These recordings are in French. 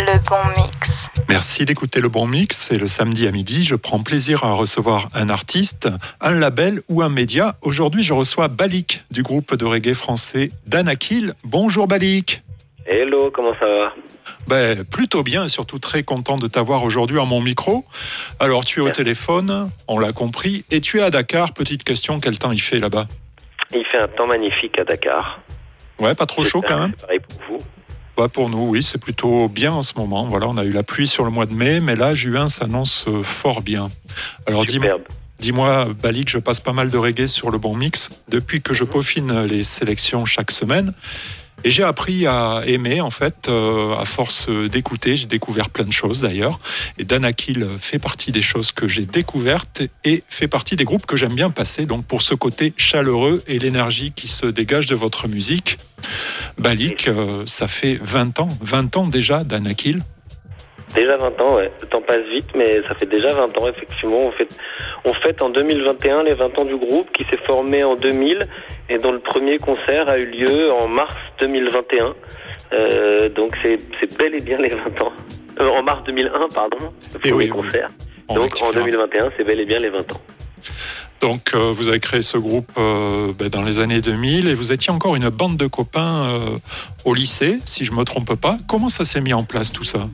le bon mix. Merci d'écouter le bon mix et le samedi à midi, je prends plaisir à recevoir un artiste, un label ou un média. Aujourd'hui, je reçois Balik du groupe de reggae français Danakil. Bonjour Balik. Hello, comment ça va? Ben, plutôt bien et surtout très content de t'avoir aujourd'hui à mon micro. Alors, tu es au téléphone, on l'a compris, et tu es à Dakar. Petite question, quel temps il fait là-bas? Il fait un temps magnifique à Dakar. Ouais, pas trop chaud quand même Pareil pour vous bah pour nous, oui, c'est plutôt bien en ce moment. Voilà, on a eu la pluie sur le mois de mai, mais là, juin s'annonce euh, fort bien. Alors, dis-moi, dis-moi, Balik, je passe pas mal de reggae sur le bon mix depuis que je peaufine les sélections chaque semaine. Et j'ai appris à aimer, en fait, euh, à force d'écouter. J'ai découvert plein de choses d'ailleurs. Et Danakil fait partie des choses que j'ai découvertes et fait partie des groupes que j'aime bien passer. Donc pour ce côté chaleureux et l'énergie qui se dégage de votre musique, Balik, euh, ça fait 20 ans, 20 ans déjà Danakil. Déjà 20 ans, ouais. Le temps passe vite, mais ça fait déjà 20 ans, effectivement. On fête en 2021 les 20 ans du groupe qui s'est formé en 2000 et dont le premier concert a eu lieu en mars 2021. Euh, donc c'est bel et bien les 20 ans. Euh, en mars 2001, pardon, le eh premier concert. Donc en 2021, c'est bel et bien les 20 ans. Donc euh, vous avez créé ce groupe ben, dans les années 2000 et vous étiez encore une bande de copains au lycée, si je me trompe pas. Comment ça s'est mis en place tout ça?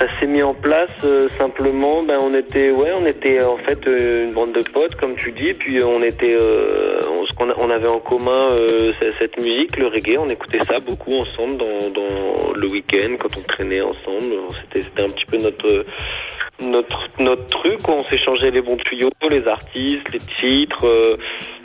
Ça s'est mis en place euh, simplement. Ben on était, ouais, on était en fait euh, une bande de potes, comme tu dis. Puis on était, euh, on, on, avait en commun cette musique, le reggae. On écoutait ça beaucoup ensemble dans, le week-end quand on traînait ensemble. C'était un petit peu notre notre notre truc. On s'échangeait les bons tuyaux, les artistes, les titres, euh,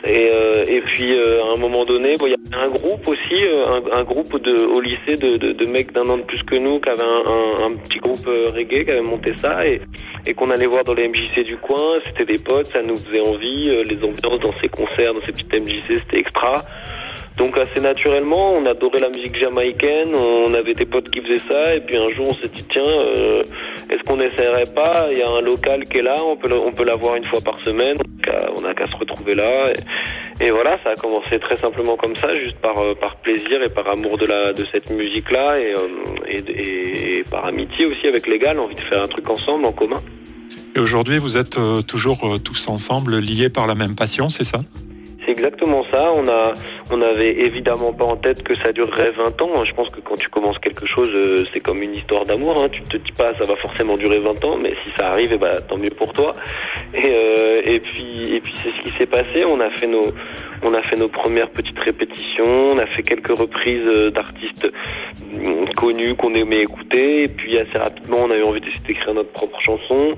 et, euh, et puis euh, à un moment donné, il y avait un groupe aussi, un, groupe de au lycée de, de, de mecs d'un an de plus que nous, qui avait un, un, petit groupe reggae, qui avait monté ça, et, et qu'on allait voir dans les MJC du coin. C'était des potes, ça nous faisait envie. les ambiances dans ces concerts, dans ces petites MJC, c'était extra. Donc assez naturellement, on adorait la musique jamaïcaine, on avait des potes qui faisaient ça, et puis un jour on s'est dit tiens, euh, est-ce qu'on n'essaierait pas? Il y a un local qui est là, on peut on peut l'avoir une fois par semaine, on n'a qu'à se retrouver là. Et, voilà, ça a commencé très simplement comme ça, juste par euh, par plaisir et par amour de la de cette musique là, et, euh, et, et par amitié aussi avec les gars, envie de faire un truc ensemble en commun. Et aujourd'hui, vous êtes toujours tous ensemble, liés par la même passion, c'est ça? C'est exactement ça. On a, on avait évidemment pas en tête que ça durerait 20 ans. Je pense que quand tu commences quelque chose, euh, c'est comme une histoire d'amour. Hein. Tu te dis pas ça va forcément durer 20 ans, mais si ça arrive, eh ben, tant mieux pour toi. Et, euh, et puis, et puis c'est ce qui s'est passé. On a fait nos, on a fait nos premières petites répétitions. On a fait quelques reprises euh, d'artistes mm, connus qu'on aimait écouter. Et puis assez rapidement, on a eu envie d'écrire notre propre chanson.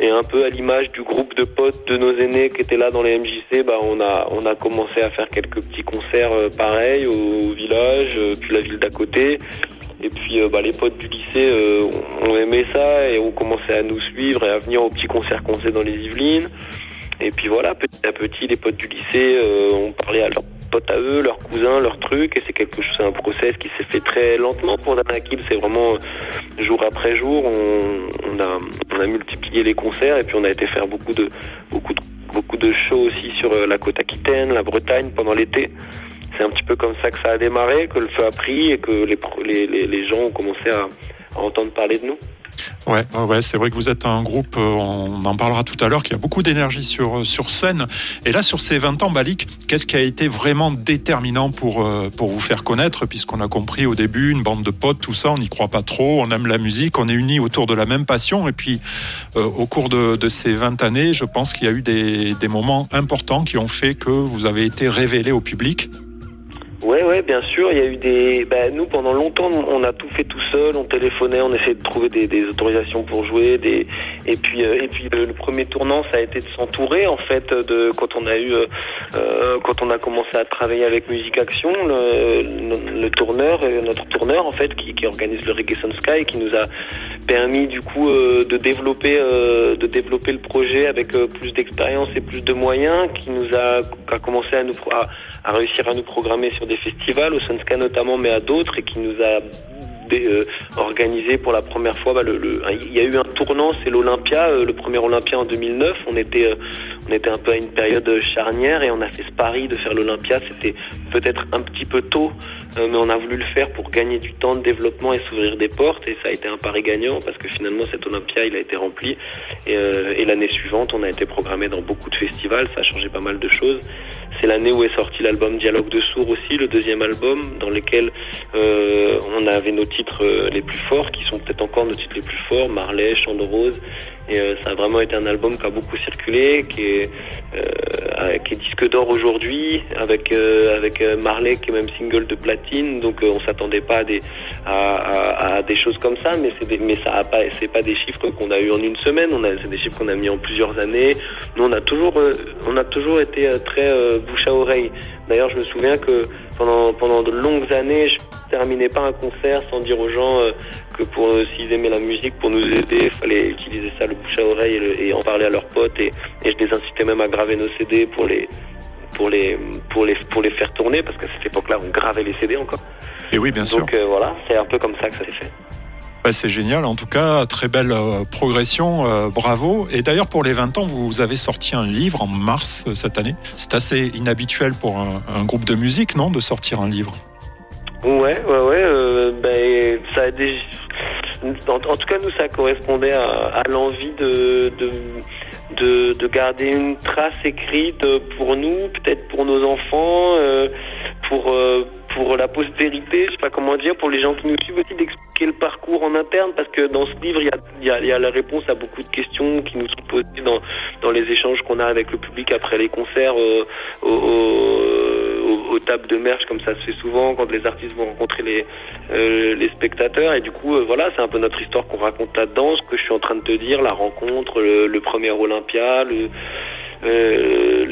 Et un peu à l'image du groupe de potes de nos aînés qui étaient là dans les MJC, bah on a, on a a commencé à faire quelques petits concerts euh, pareils au, village, euh, puis la ville d'à côté. Et puis euh, bah, les potes du lycée ont aimé ça et ont commencé à nous suivre et à venir aux petits concerts qu'on faisait dans les Yvelines. Et puis voilà, petit à petit, les potes du lycée ont parlé à leurs potes à eux, leurs cousins, leurs trucs. Et c'est quelque chose, c'est un process qui s'est fait très lentement pour Danakil. C'est vraiment jour après jour, on, a, multiplié les concerts et puis on a été faire beaucoup de, beaucoup de beaucoup de shows aussi sur euh, la côte aquitaine, la Bretagne pendant l'été. C'est un petit peu comme ça que ça a démarré, que le feu a pris et que les, les, les gens ont commencé à entendre parler de nous. Ouais, ouais c'est vrai que vous êtes un groupe, euh, on en parlera tout à l'heure, qui a beaucoup d'énergie sur, euh, sur scène. Et là, sur ces 20 ans, Balik, qu'est-ce qui a été vraiment déterminant pour, euh, pour vous faire connaître? Puisqu'on a compris au début, une bande de potes, tout ça, on n'y croit pas trop, on aime la musique, on est unis autour de la même passion. Et puis, au cours de, de, ces 20 années, je pense qu'il y a eu des, des moments importants qui ont fait que vous avez été révélé au public. Ouais, ouais, bien sûr. Il y a eu des. Bah, nous, pendant longtemps, on a tout fait tout seul. On téléphonait, on essayait de trouver des, autorisations pour jouer. Et puis, euh, et puis le, premier tournant, ça a été de s'entourer en fait de quand on a eu, euh, euh quand on a commencé à travailler avec Musique Action, le, tourneur, notre tourneur en fait, qui, organise le Reggae Sun Sky, qui nous a permis du coup de développer, de développer le projet avec plus d'expérience et plus de moyens, qui nous a, a commencé à nous à, à réussir à nous programmer sur des festivals, au Sunska notamment, mais à d'autres, et qui nous a euh, organisé pour la première fois. Bah, le, il y a eu un tournant, c'est l'Olympia, euh, le premier Olympia en 2009. On était, euh, on était un peu à une période charnière et on a fait ce pari de faire l'Olympia. C'était peut-être un petit peu tôt mais on a voulu le faire pour gagner du temps de développement et s'ouvrir des portes, et ça a été un pari gagnant parce que finalement cet Olympia il a été rempli, et, et l'année suivante on a été programmé dans beaucoup de festivals, ça a changé pas mal de choses. C'est l'année où est sorti l'album Dialogue de sourds aussi, le deuxième album, dans lequel on avait nos titres les plus forts, qui sont peut-être encore nos titres les plus forts, Marley, Chant de Rose, et ça a vraiment été un album qui a beaucoup circulé, qui est disque d'or aujourd'hui, avec, avec Marley qui est même single de platine, donc on s'attendait pas à des, à, des choses comme ça, mais c'est mais ça a pas, pas des chiffres qu'on a eu en une semaine, c'est des chiffres qu'on a mis en plusieurs années. Nous, on a toujours, on a toujours été très bouche à oreille. D'ailleurs, je me souviens que pendant, pendant de longues années, je terminais pas un concert sans dire aux gens que pour s'ils aimaient la musique, pour nous aider, il fallait utiliser ça le bouche à oreille et, en parler à leurs potes. Et, et je les incitais même à graver nos CD pour les pour les pour les pour les faire tourner parce qu'à cette époque-là, on gravait les CD encore. Et oui, bien sûr. Donc voilà, c'est un peu comme ça que ça s'est fait. Bah, c'est génial, en tout cas, très belle euh, progression, euh, bravo. Et d'ailleurs, pour les 20 ans, vous avez sorti un livre en mars euh, cette année. C'est assez inhabituel pour un, groupe de musique, non, de sortir un livre? Ouais, ouais, ouais. ben, ça en, tout cas, nous, ça correspondait à, l'envie de, de de, de, garder une trace écrite pour nous, peut-être pour nos enfants, pour, pour la postérité, je sais pas comment dire, pour les gens qui nous suivent aussi, d'expliquer le parcours en interne, parce que dans ce livre, il y a, y, y a, la réponse à beaucoup de questions qui nous sont posées dans, dans les échanges qu'on a avec le public après les concerts, euh, au, au, aux tables de merch, comme ça se fait souvent, quand les artistes vont rencontrer les, euh, les spectateurs. Et du coup, euh, voilà, c'est un peu notre histoire qu'on raconte là-dedans, ce que je suis en train de te dire, la rencontre, le, le premier Olympia, le, euh,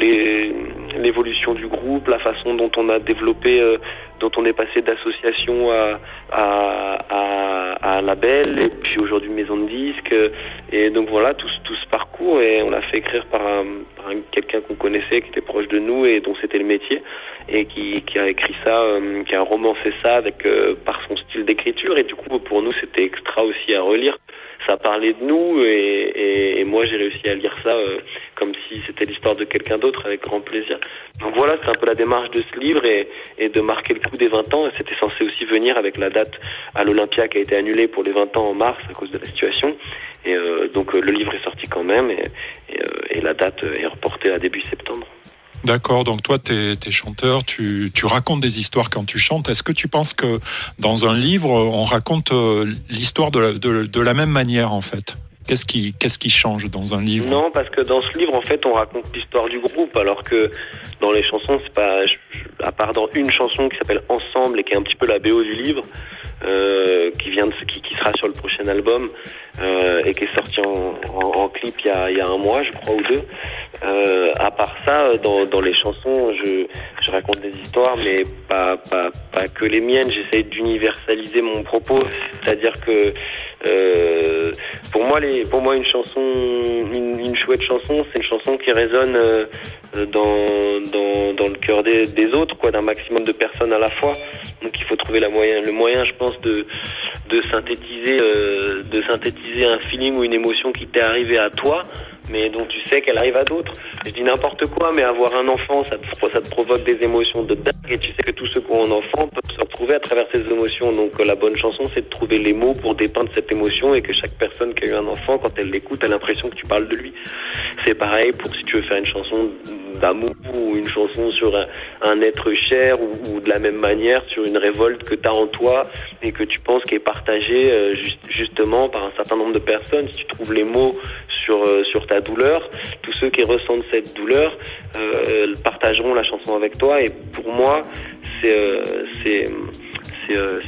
l'évolution du groupe, la façon dont on a développé, euh, dont on est passé d'association à, à, à, à, label, et puis aujourd'hui maison de disques. Et donc voilà, tout, tout ce parcours, et on l'a fait écrire par, par un, quelqu'un qu'on connaissait, qui était proche de nous et dont c'était le métier, et qui, qui a écrit ça, euh, qui a romancé ça avec euh, par son style d'écriture. Et du coup, pour nous, c'était extra aussi à relire ça parlait de nous et, moi j'ai réussi à lire ça euh, comme si c'était l'histoire de quelqu'un d'autre avec grand plaisir. Donc voilà, c'est un peu la démarche de ce livre et, de marquer le coup des 20 ans. C'était censé aussi venir avec la date à l'Olympia qui a été annulée pour les 20 ans en mars à cause de la situation. Et euh, donc euh, le livre est sorti quand même et la date est reportée à début septembre. D'accord, donc toi, tu es, chanteur, tu, tu, racontes des histoires quand tu chantes. Est-ce que tu penses que dans un livre, on raconte l'histoire de, de, de, la même manière, en fait? Qu'est-ce qui, qu'est-ce qui change dans un livre? Non, parce que dans ce livre, en fait, on raconte l'histoire du groupe, alors que dans les chansons, c'est pas, à part dans une chanson qui s'appelle Ensemble et qui est un petit peu la BO du livre, euh, qui vient de, qui, qui, sera sur le prochain album euh, et qui est sorti en, clip il y, a, un mois, je crois ou deux. Euh, à part ça, dans, dans les chansons, je, raconte des histoires, mais pas, que les miennes. J'essaye d'universaliser mon propos, c'est-à-dire que euh, pour moi, pour moi, une chanson, une, chouette chanson, c'est une chanson qui résonne euh, dans, dans, dans le cœur des, des autres, quoi, d'un maximum de personnes à la fois. Donc, il faut trouver la moyen, le moyen, je pense, de, de synthétiser, euh, de synthétiser un feeling ou une émotion qui t'est arrivé à toi mais dont tu sais qu'elle arrive à d'autres. Je dis n'importe quoi, mais avoir un enfant, ça te, ça te provoque des émotions de dingue, et tu sais que tous ceux qui ont un enfant peuvent se retrouver à travers ces émotions. Donc la bonne chanson, c'est de trouver les mots pour dépeindre cette émotion, et que chaque personne qui a eu un enfant, quand elle l'écoute, a l'impression que tu parles de lui. C'est pareil pour si tu veux faire une chanson d'amour ou une chanson sur un, être cher ou, de la même manière sur une révolte que tu as en toi et que tu penses qui est partagée euh, just, justement par un certain nombre de personnes. Si tu trouves les mots sur, euh, ta douleur, tous ceux qui ressentent cette douleur euh, partageront la chanson avec toi. Et pour moi c'est c'est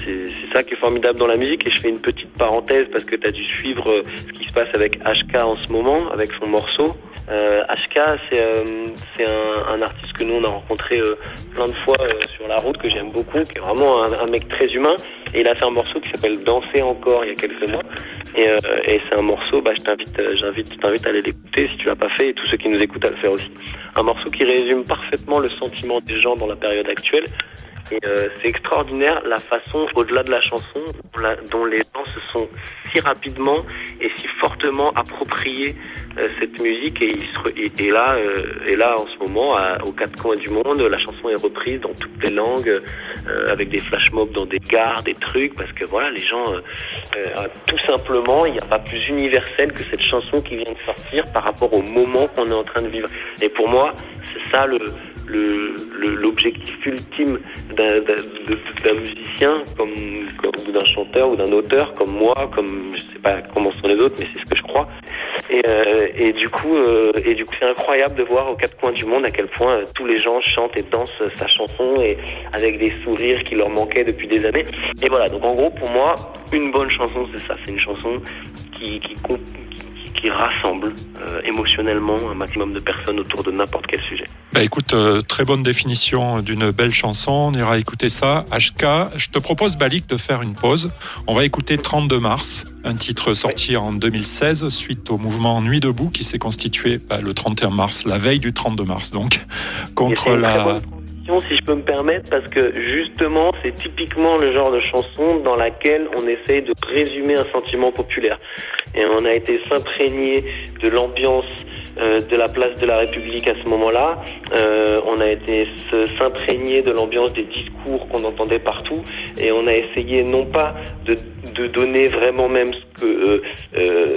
c'est ça qui est formidable dans la musique. Et je fais une petite parenthèse parce que tu as dû suivre ce qui se passe avec HK en ce moment avec son morceau euh, HK, c'est euh, un, artiste que nous on a rencontré euh, plein de fois euh, sur la route, que j'aime beaucoup, qui est vraiment un, mec très humain. Il a fait un morceau qui s'appelle Danser encore il y a quelques mois. Et, c'est un morceau, bah, je t'invite à aller l'écouter si tu l'as pas fait, et tous ceux qui nous écoutent à le faire aussi. Un morceau qui résume parfaitement le sentiment des gens dans la période actuelle Et euh, c'est extraordinaire la façon, au-delà de la chanson, dont les gens se sont si rapidement et si fortement appropriés euh, cette musique et, là, euh, et là en ce moment, aux quatre coins du monde, la chanson est reprise dans toutes les langues, avec des flash mobs dans des gares, des trucs, parce que voilà, les gens, tout simplement, il n'y a pas plus universel que cette chanson qui vient de sortir par rapport au moment qu'on est en train de vivre. Et pour moi, c'est ça le l'objectif ultime d'un musicien comme, ou d'un chanteur ou d'un auteur comme moi, comme je sais pas comment sont les autres, mais c'est ce que je crois. Et, euh, du coup, euh, et du coup, c'est incroyable de voir aux quatre coins du monde à quel point euh, tous les gens chantent et dansent sa chanson et avec des sourires qui leur manquaient depuis des années. Et voilà. Donc en gros, pour moi, une bonne chanson, c'est ça. C'est une chanson qui, qui, qui rassemble euh, émotionnellement un maximum de personnes autour de n'importe quel sujet. Bah écoute, euh, très bonne définition d'une belle chanson. On ira écouter ça. HK, je te propose, Balik, de faire une pause. On va écouter 32 mars, un titre sorti en 2016 suite au mouvement Nuit debout qui s'est constitué bah, le 31 mars, la veille du 32 mars, donc, contre la si je peux me permettre, parce que justement, c'est typiquement le genre de chanson dans laquelle on essaye de résumer un sentiment populaire. Et on a été s'imprégner de l'ambiance de la place de la République à ce moment-là. Euh, on a été s'imprégner de l'ambiance des discours qu'on entendait partout et on a essayé non pas de, de donner vraiment même ce que euh, euh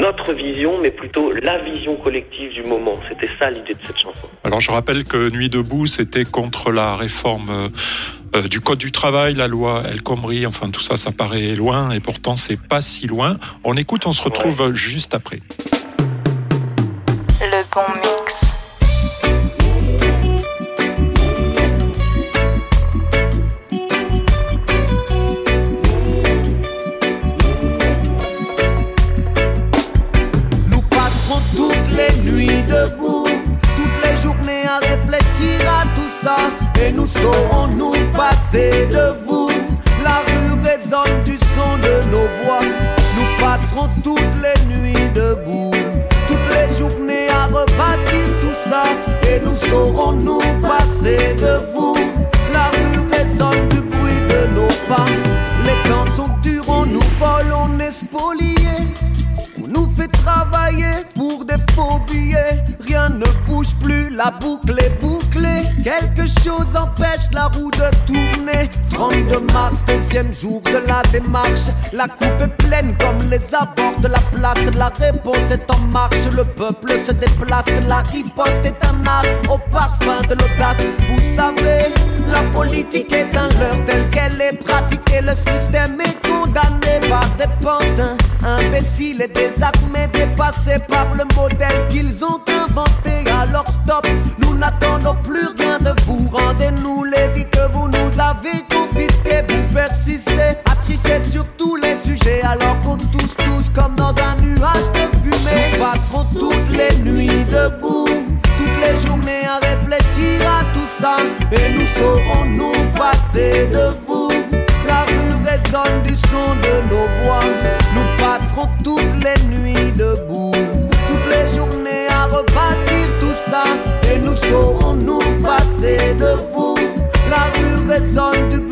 notre vision, mais plutôt la vision collective du moment. C'était ça l'idée de cette chanson. Alors je rappelle que Nuit debout, c'était contre la réforme. Euh, du code du travail, la loi El Khomri, enfin tout ça, ça paraît loin et pourtant c'est pas si loin. On écoute, on se retrouve juste après. Le bon mix. Nous passerons toutes les nuits debout, toutes les journées à réfléchir à tout ça, et nous saurons nous passer de vous. La rue résonne du son de nos voix, nous passerons toutes les et nous saurons nous passer de la boucle est bouclée. Quelque chose empêche la roue de tourner. 32 mars, deuxième jour de la démarche. La coupe est pleine comme les abords de la place. La réponse est en marche, le peuple se déplace. La riposte est un art au parfum de l'audace. Vous savez, la politique est un leurre tel qu'elle est pratiquée. Le système est condamné par des pantins imbéciles et désarmés, dépassés par le modèle qu'ils ont inventé. Alors stop, nous n'attendons plus rien de vous. Rendez-nous les vies que vous nous avez confisquées. Vous persistez à tricher sur tous les sujets alors qu'on tous tous comme dans un nuage de fumée. Nous passerons toutes les nuits debout, toutes les journées à réfléchir à tout ça et nous saurons nous passer de vous. La rue résonne du son de nos voix. Toutes les nuits debout, toutes les journées à rebâtir tout ça. Et nous saurons nous passer de vous. La rue résonne du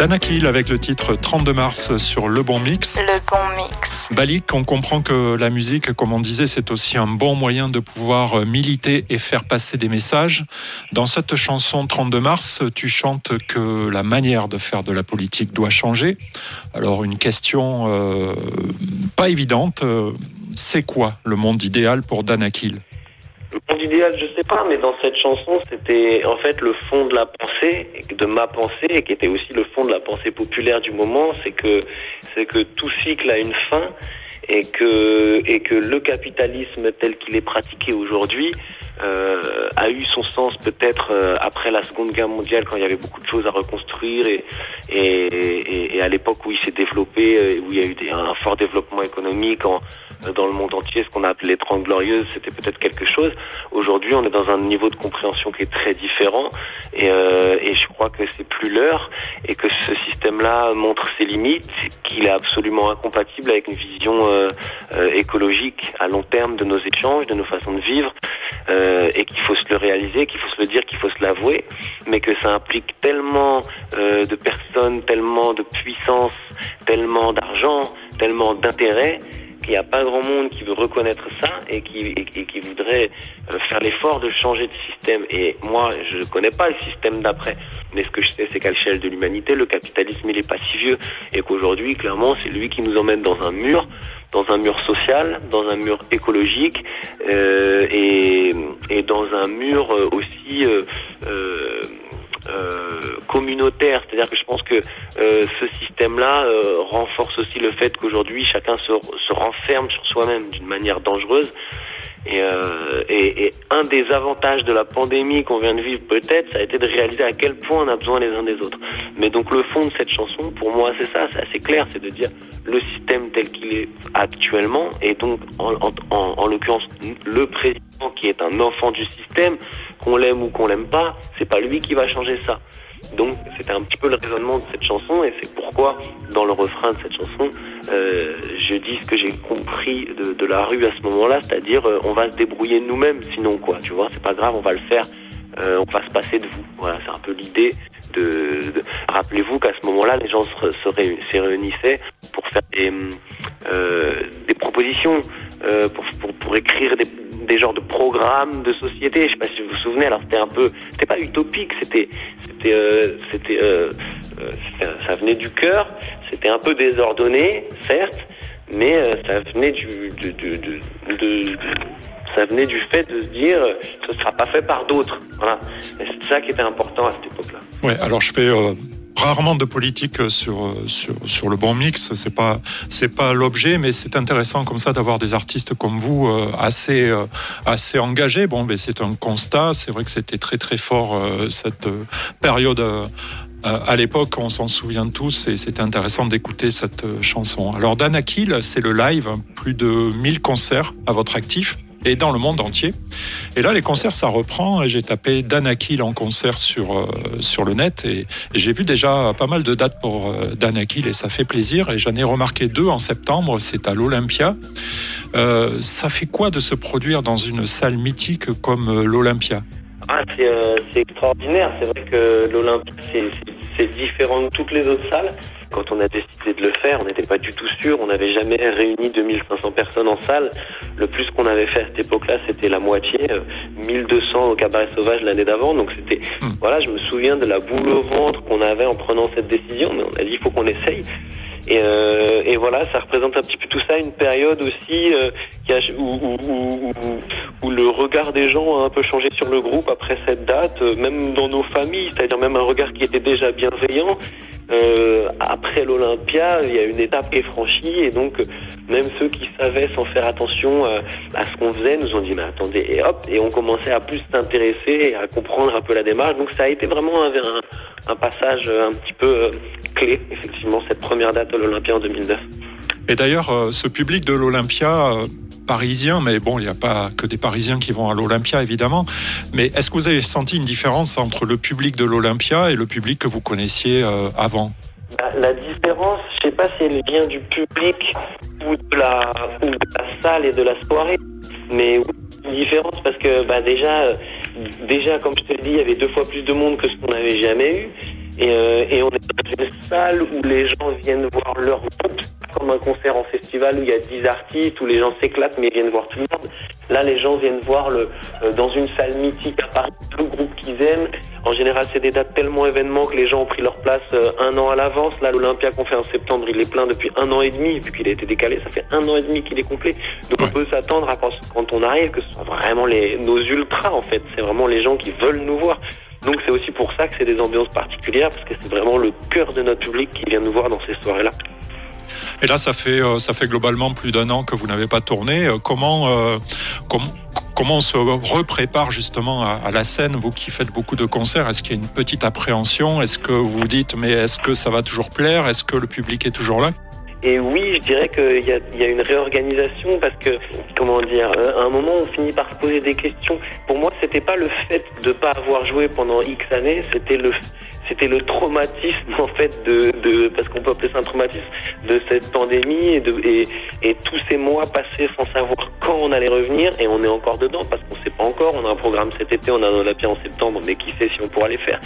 Danakil avec le titre 32 mars sur Le Bon Mix. Le Bon Mix. Balik, on comprend que la musique, comme on disait, c'est aussi un bon moyen de pouvoir militer et faire passer des messages. Dans cette chanson 32 mars, tu chantes que la manière de faire de la politique doit changer. Alors une question euh, pas évidente, euh, c'est quoi le monde idéal pour Danakil le monde idéal, je sais pas, mais dans cette chanson, c'était en fait le fond de la pensée, de ma pensée, et qui était aussi le fond de la pensée populaire du moment, c'est que c'est que tout cycle a une fin et que et que le capitalisme tel qu'il est pratiqué aujourd'hui euh, a eu son sens peut-être euh, après la Seconde Guerre mondiale quand il y avait beaucoup de choses à reconstruire et et, à l'époque où il s'est développé euh, où il y a eu un fort développement économique dans le monde entier, ce qu'on a appelé Trente Glorieuses, c'était peut-être quelque chose. Aujourd'hui, on est dans un niveau de compréhension qui est très différent et, euh, et je crois que c'est plus l'heure et que ce système-là montre ses limites, qu'il est absolument incompatible avec une vision euh, euh, écologique à long terme de nos échanges, de nos façons de vivre euh, et qu'il faut se le réaliser, qu'il faut se le dire, qu'il faut se l'avouer, mais que ça implique tellement de personnes, tellement de puissance, tellement d'argent, tellement d'intérêt il n'y a pas grand monde qui veut reconnaître ça et qui, qui voudrait euh, faire l'effort de changer de système. Et moi, je ne connais pas le système d'après, mais ce que je sais, c'est qu'à l'échelle de l'humanité, le capitalisme, il n'est pas si vieux et qu'aujourd'hui, clairement, c'est lui qui nous emmène dans un mur dans un mur social, dans un mur écologique euh, et, et, dans un mur euh, aussi euh, euh, communautaire. C'est-à-dire que je pense que euh, ce système-là euh, renforce aussi le fait qu'aujourd'hui chacun se, renferme sur soi-même d'une manière dangereuse. Et, un des avantages de la pandémie qu'on vient de vivre peut-être, ça a été de réaliser à quel point on a besoin les uns des autres. Mais donc le fond de cette chanson, pour moi, c'est ça, c'est assez clair, c'est de dire le système tel qu'il est actuellement, et donc en l'occurrence le président qui est un enfant du système, qu'on l'aime ou qu'on l'aime pas, c'est pas lui qui va changer ça. Donc c'était un petit peu le raisonnement de cette chanson et c'est pourquoi dans le refrain de cette chanson, euh, je dis ce que j'ai compris de, la rue à ce moment-là, c'est-à-dire euh, on va se débrouiller nous-mêmes, sinon quoi, tu vois, c'est pas grave, on va le faire, euh, on va se passer de vous. Voilà, c'est un peu l'idée rappelez-vous qu'à ce moment-là, les gens se, réunissaient pour faire des, euh, propositions, euh, pour, écrire des genres de programmes de société. Je sais pas si vous vous souvenez. Alors c'était un peu, c'était pas utopique, c'était, c'était, euh, c'était, ça venait du cœur. C'était un peu désordonné, certes, mais ça venait du, de ça venait du fait de se dire ce sera pas fait par d'autres. Voilà. C'est ça qui était important à cette époque-là. Ouais, alors je fais euh, rarement de politique sur, sur, sur le bon mix. C'est pas, c'est pas l'objet, mais c'est intéressant comme ça d'avoir des artistes comme vous euh, assez, euh, assez engagés. Bon, mais c'est un constat. C'est vrai que c'était très, très fort euh, cette période. À l'époque, on s'en souvient tous et c'était intéressant d'écouter cette chanson. Alors, Danakil, c'est le live, plus de 1000 concerts à votre actif et dans le monde entier. Et là, les concerts, ça reprend. J'ai tapé Danakil en concert sur, euh, sur le net et, j'ai vu déjà pas mal de dates pour euh, Danakil et ça fait plaisir. Et j'en ai remarqué deux en septembre, c'est à l'Olympia. Euh, ça fait quoi de se produire dans une salle mythique comme l'Olympia? Ah, c'est extraordinaire. C'est vrai que l'Olympia, c'est c'est différent de toutes les autres salles. Quand on a décidé de le faire, on n'était pas du tout sûr. On n'avait jamais réuni 2500 personnes en salle. Le plus qu'on avait fait à cette époque-là, c'était la moitié, 1200 euh, au cabaret sauvage l'année d'avant. Donc c'était, hmm. voilà, je me souviens de la boule au ventre qu'on avait en prenant cette décision. Mais on a dit, il faut qu'on essaye. Et, euh, et, voilà, ça représente un petit peu tout ça, une période aussi euh, où, le regard des gens a un peu changé sur le groupe après cette date, euh, même dans nos familles, c'est-à-dire même un regard qui était déjà bienveillant. Après l'Olympia, il y a une étape qui est franchie et donc même ceux qui savaient sans faire attention à ce qu'on faisait nous ont dit mais attendez et hop et on commençait à plus s'intéresser et à comprendre un peu la démarche. Donc ça a été vraiment un, un, passage un petit peu clé effectivement cette première date de l'Olympia en 2009. Et d'ailleurs, ce public de l'Olympia, parisien, mais bon, il n'y a pas que des Parisiens qui vont à l'Olympia, évidemment. Mais est-ce que vous avez senti une différence entre le public de l'Olympia et le public que vous connaissiez euh, avant? Bah, la, différence, je ne sais pas si elle vient du public ou de, la, salle et de la soirée, mais différence parce que bah, déjà, euh, déjà, comme je te le dis, il y avait deux fois plus de monde que ce qu'on n'avait jamais eu. Euh, et, on est dans une salle où les gens viennent voir leur groupe, comme un concert en festival où il y a 10 artistes, où les gens s'éclatent mais viennent voir tout le monde. Là, les gens viennent voir le, euh, dans une salle mythique à Paris le groupe qu'ils aiment. En général, c'est des dates tellement événements que les gens ont pris leur place euh, un an à l'avance. Là, l'Olympia qu'on fait en septembre, il est plein depuis un an et demi, vu qu'il a été décalé, ça fait un an et demi qu'il est complet. Donc on peut s'attendre à quand, quand on arrive que ce soit vraiment les, nos ultras en fait. C'est vraiment les gens qui veulent nous voir. Donc c'est aussi pour ça que c'est des ambiances particulières, parce que c'est vraiment le cœur de notre public qui vient nous voir dans ces soirées-là. Et là, ça fait, euh, ça fait globalement plus d'un an que vous n'avez pas tourné. Euh, comment, euh, comment on se reprépare justement à, la scène, vous qui faites beaucoup de concerts? Est-ce qu'il y a une petite appréhension? Est-ce que vous vous dites, mais est-ce que ça va toujours plaire? Est-ce que le public est toujours là? Et oui, je dirais qu'il y a, une réorganisation parce que, comment dire, à un moment, on finit par se poser des questions. Pour moi, c'était pas le fait de pas avoir joué pendant X années, c'était le c'était le traumatisme en fait de, parce qu'on peut appeler ça un traumatisme de cette pandémie et, tous ces mois passés sans savoir quand on allait revenir et on est encore dedans parce qu'on sait pas encore. On a un programme cet été, on a un Olympia en septembre, mais qui sait si on pourra les faire?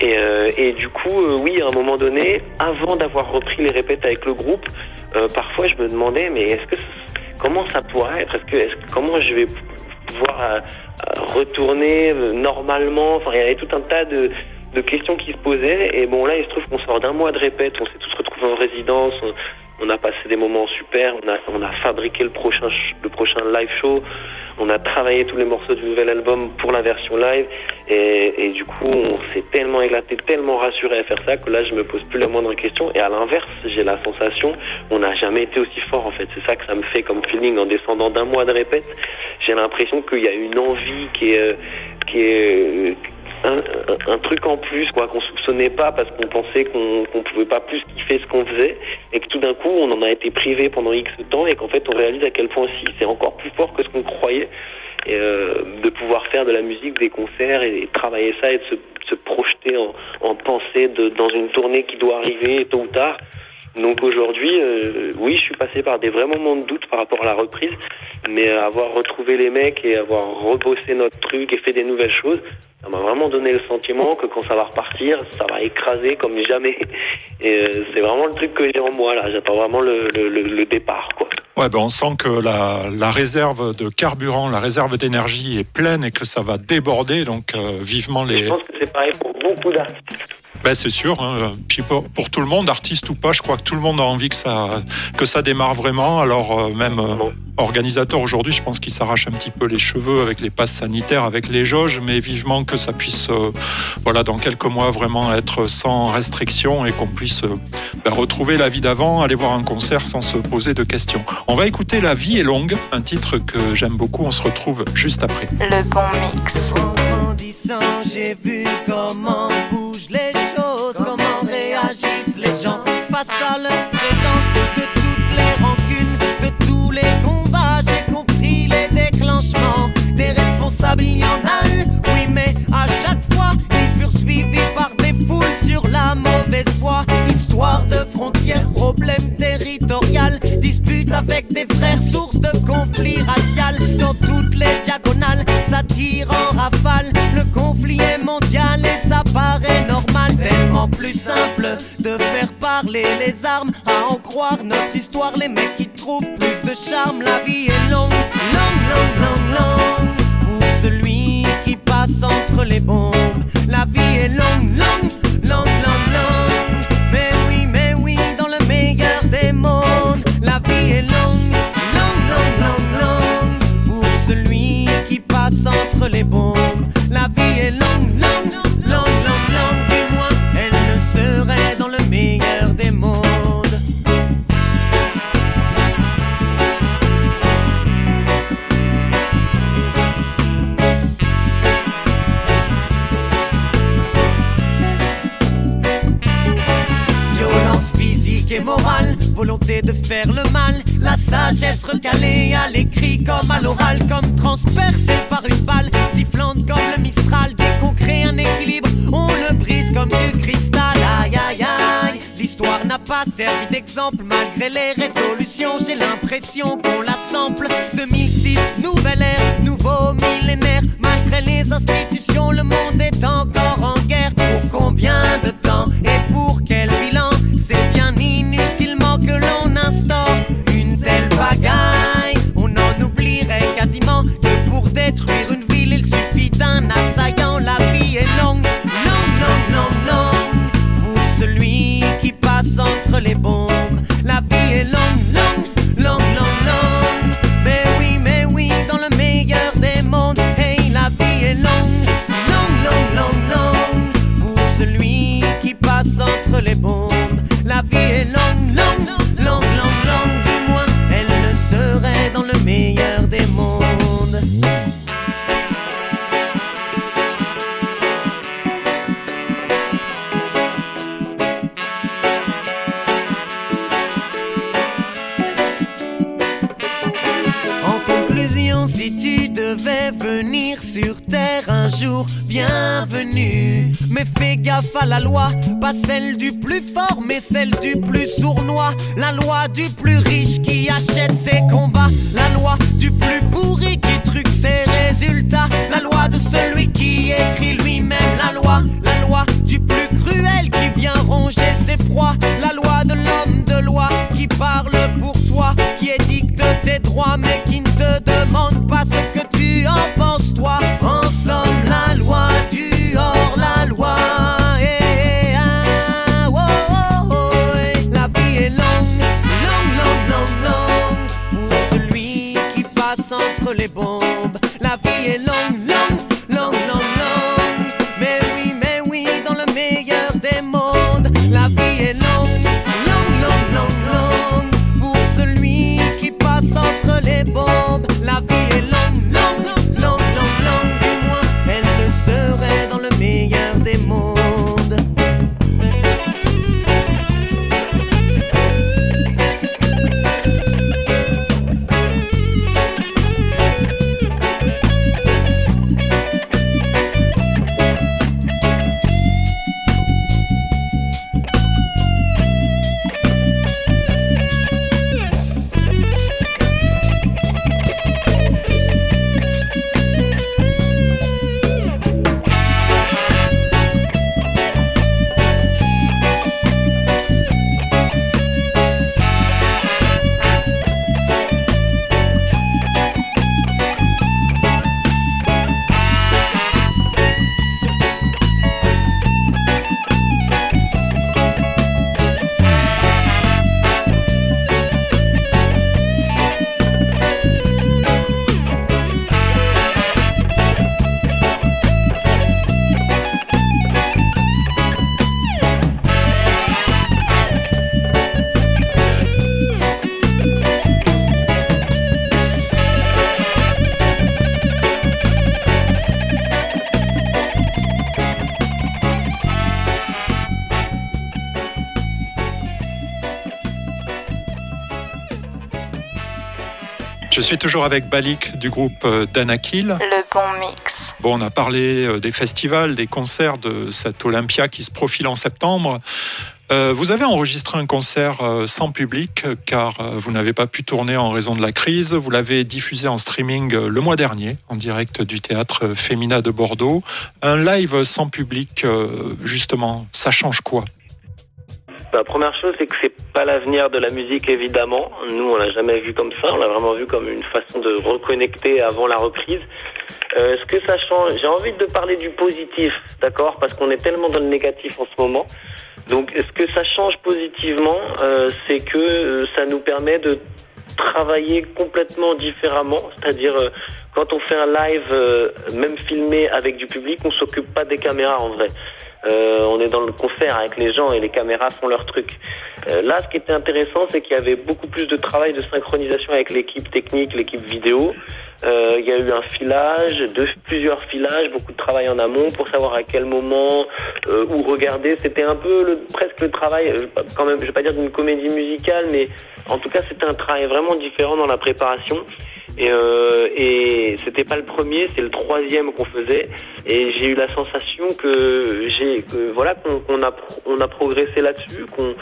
Et, euh, du coup, euh, oui, à un moment donné, avant d'avoir repris les répètes avec le groupe, euh, parfois je me demandais mais est-ce que comment ça pourrait être? Est-ce que comment je vais pouvoir retourner normalement? Enfin, il y avait tout un tas de de questions qui se posaient. Et bon, là, il se trouve qu'on sort d'un mois de répète, on s'est tous retrouvés en résidence, on, a passé des moments super, on a, on a fabriqué le prochain, le prochain live show, on a travaillé tous les morceaux du nouvel album pour la version live. Et, du coup, on s'est tellement éclaté, tellement rassuré à faire ça que là, je me pose plus la moindre question. Et à l'inverse, j'ai la sensation, on n'a jamais été aussi fort en fait. C'est ça que ça me fait comme feeling en descendant d'un mois de répète. J'ai l'impression qu'il y a une envie qui est, euh, qui est un, truc en plus quoi qu'on soupçonnait pas parce qu'on pensait qu'on ne pouvait pas plus kiffer ce qu'on faisait et que tout d'un coup on en a été privé pendant X temps et qu'en fait on réalise à quel point si c'est encore plus fort que ce qu'on croyait euh, de pouvoir faire de la musique, des concerts et, travailler ça et de se, projeter en, pensée dans une tournée qui doit arriver tôt ou tard. Donc aujourd'hui, euh, oui, je suis passé par des vrais moments de doute par rapport à la reprise, mais avoir retrouvé les mecs et avoir rebossé notre truc et fait des nouvelles choses, ça m'a vraiment donné le sentiment que quand ça va repartir, ça va écraser comme jamais. Et euh, c'est vraiment le truc que j'ai en moi là. J'attends vraiment le, le, départ, quoi. Ouais, ben on sent que la, la réserve de carburant, la réserve d'énergie est pleine et que ça va déborder. Donc euh, vivement les. je pense que c'est pareil pour beaucoup d'artistes. Ben, c'est sûr. Hein. Puis pour, tout le monde, artiste ou pas, je crois que tout le monde a envie que ça, que ça démarre vraiment. Alors euh, même euh, organisateur aujourd'hui, je pense qu'il s'arrache un petit peu les cheveux avec les passes sanitaires, avec les jauges, mais vivement que ça puisse, euh, voilà, dans quelques mois vraiment être sans restriction et qu'on puisse ben, retrouver la vie d'avant, aller voir un concert sans se poser de questions. On va écouter La vie est longue, un titre que j'aime beaucoup. On se retrouve juste après. Le bon mix. En grandissant, j'ai vu comment les mecs qui trouvent plus de charme. La vie est longue, longue, longue, longue, longue, entre les bombes. La vie est longue, longue, longue, longue, longue, mais oui, mais oui, dans le meilleur des mondes. La vie est longue, longue, longue, longue, longue, pour celui qui passe entre les bombes. La vie est longue, longue, longue, longue, et morale, volonté de faire le mal, la sagesse recalée à l'écrit comme à l'oral, comme transpercée par une balle, sifflante comme le Mistral. Dès qu'on crée un équilibre, on le brise comme du cristal. Aïe aïe aïe, l'histoire n'a pas servi d'exemple malgré les résolutions. J'ai l'impression qu'on la sample. 2006, nouvelle ère, nouveau millénaire. Malgré les institutions, le monde est encore en guerre. Pour combien de temps et pour quel bilan? C'est bien On en oublierait quasiment que pour détruire une ville, il suffit d'un assaillant. La vie est longue, longue, longue, longue, longue. Pour celui qui passe entre les bombes. La vie est longue, longue, longue, longue, longue. Mais oui, mais oui, dans le meilleur des mondes. Hey, la vie est longue, longue, longue, longue, longue. Pour celui qui passe entre les bombes. Mais fais gaffe à la loi, pas celle du plus fort, mais celle du plus sournois. La loi du plus riche qui achète ses combats. La loi du plus pourri qui truque ses résultats. La loi de celui qui écrit lui-même la loi. La loi du plus cruel qui vient ronger ses proies. Suis toujours avec Balik du groupe euh, Danakil. Le bon mix. Bon, on a parlé euh, des festivals, des concerts de cette Olympia qui se profile en septembre. Euh, vous avez enregistré un concert sans public car vous n'avez pas pu tourner en raison de la crise. Vous l'avez diffusé en streaming le mois dernier en direct du théâtre Femina de Bordeaux. Un live sans public, justement, ça change quoi? La première chose, c'est que c'est pas l'avenir de la musique, évidemment. Nous, on l'a jamais vu comme ça. On l'a vraiment vu comme une façon de reconnecter avant la reprise. ce que ça change, j'ai envie de parler du positif, d'accord? Parce qu'on est tellement dans le négatif en ce moment. Donc, ce que ça change positivement, euh, c'est que euh, ça nous permet de travailler complètement différemment. C'est-à-dire, euh, quand on fait un live, même filmé avec du public, on s'occupe pas des caméras en vrai. On est dans le concert avec les gens et les caméras font leur truc. là, ce qui était intéressant, c'est qu'il y avait beaucoup plus de travail de synchronisation avec l'équipe technique, l'équipe vidéo. Euh, il y a eu un filage, de, plusieurs filages, beaucoup de travail en amont pour savoir à quel moment euh, où regarder. C'était un peu presque le travail, euh, quand même, je vais pas dire d'une comédie musicale, mais en tout cas c'était un travail vraiment différent dans la préparation. Et, euh, et c'était pas le premier, c'est le troisième qu'on faisait. Et j'ai eu la sensation que j'ai, que voilà, qu'on a, on a progressé là-dessus, qu'on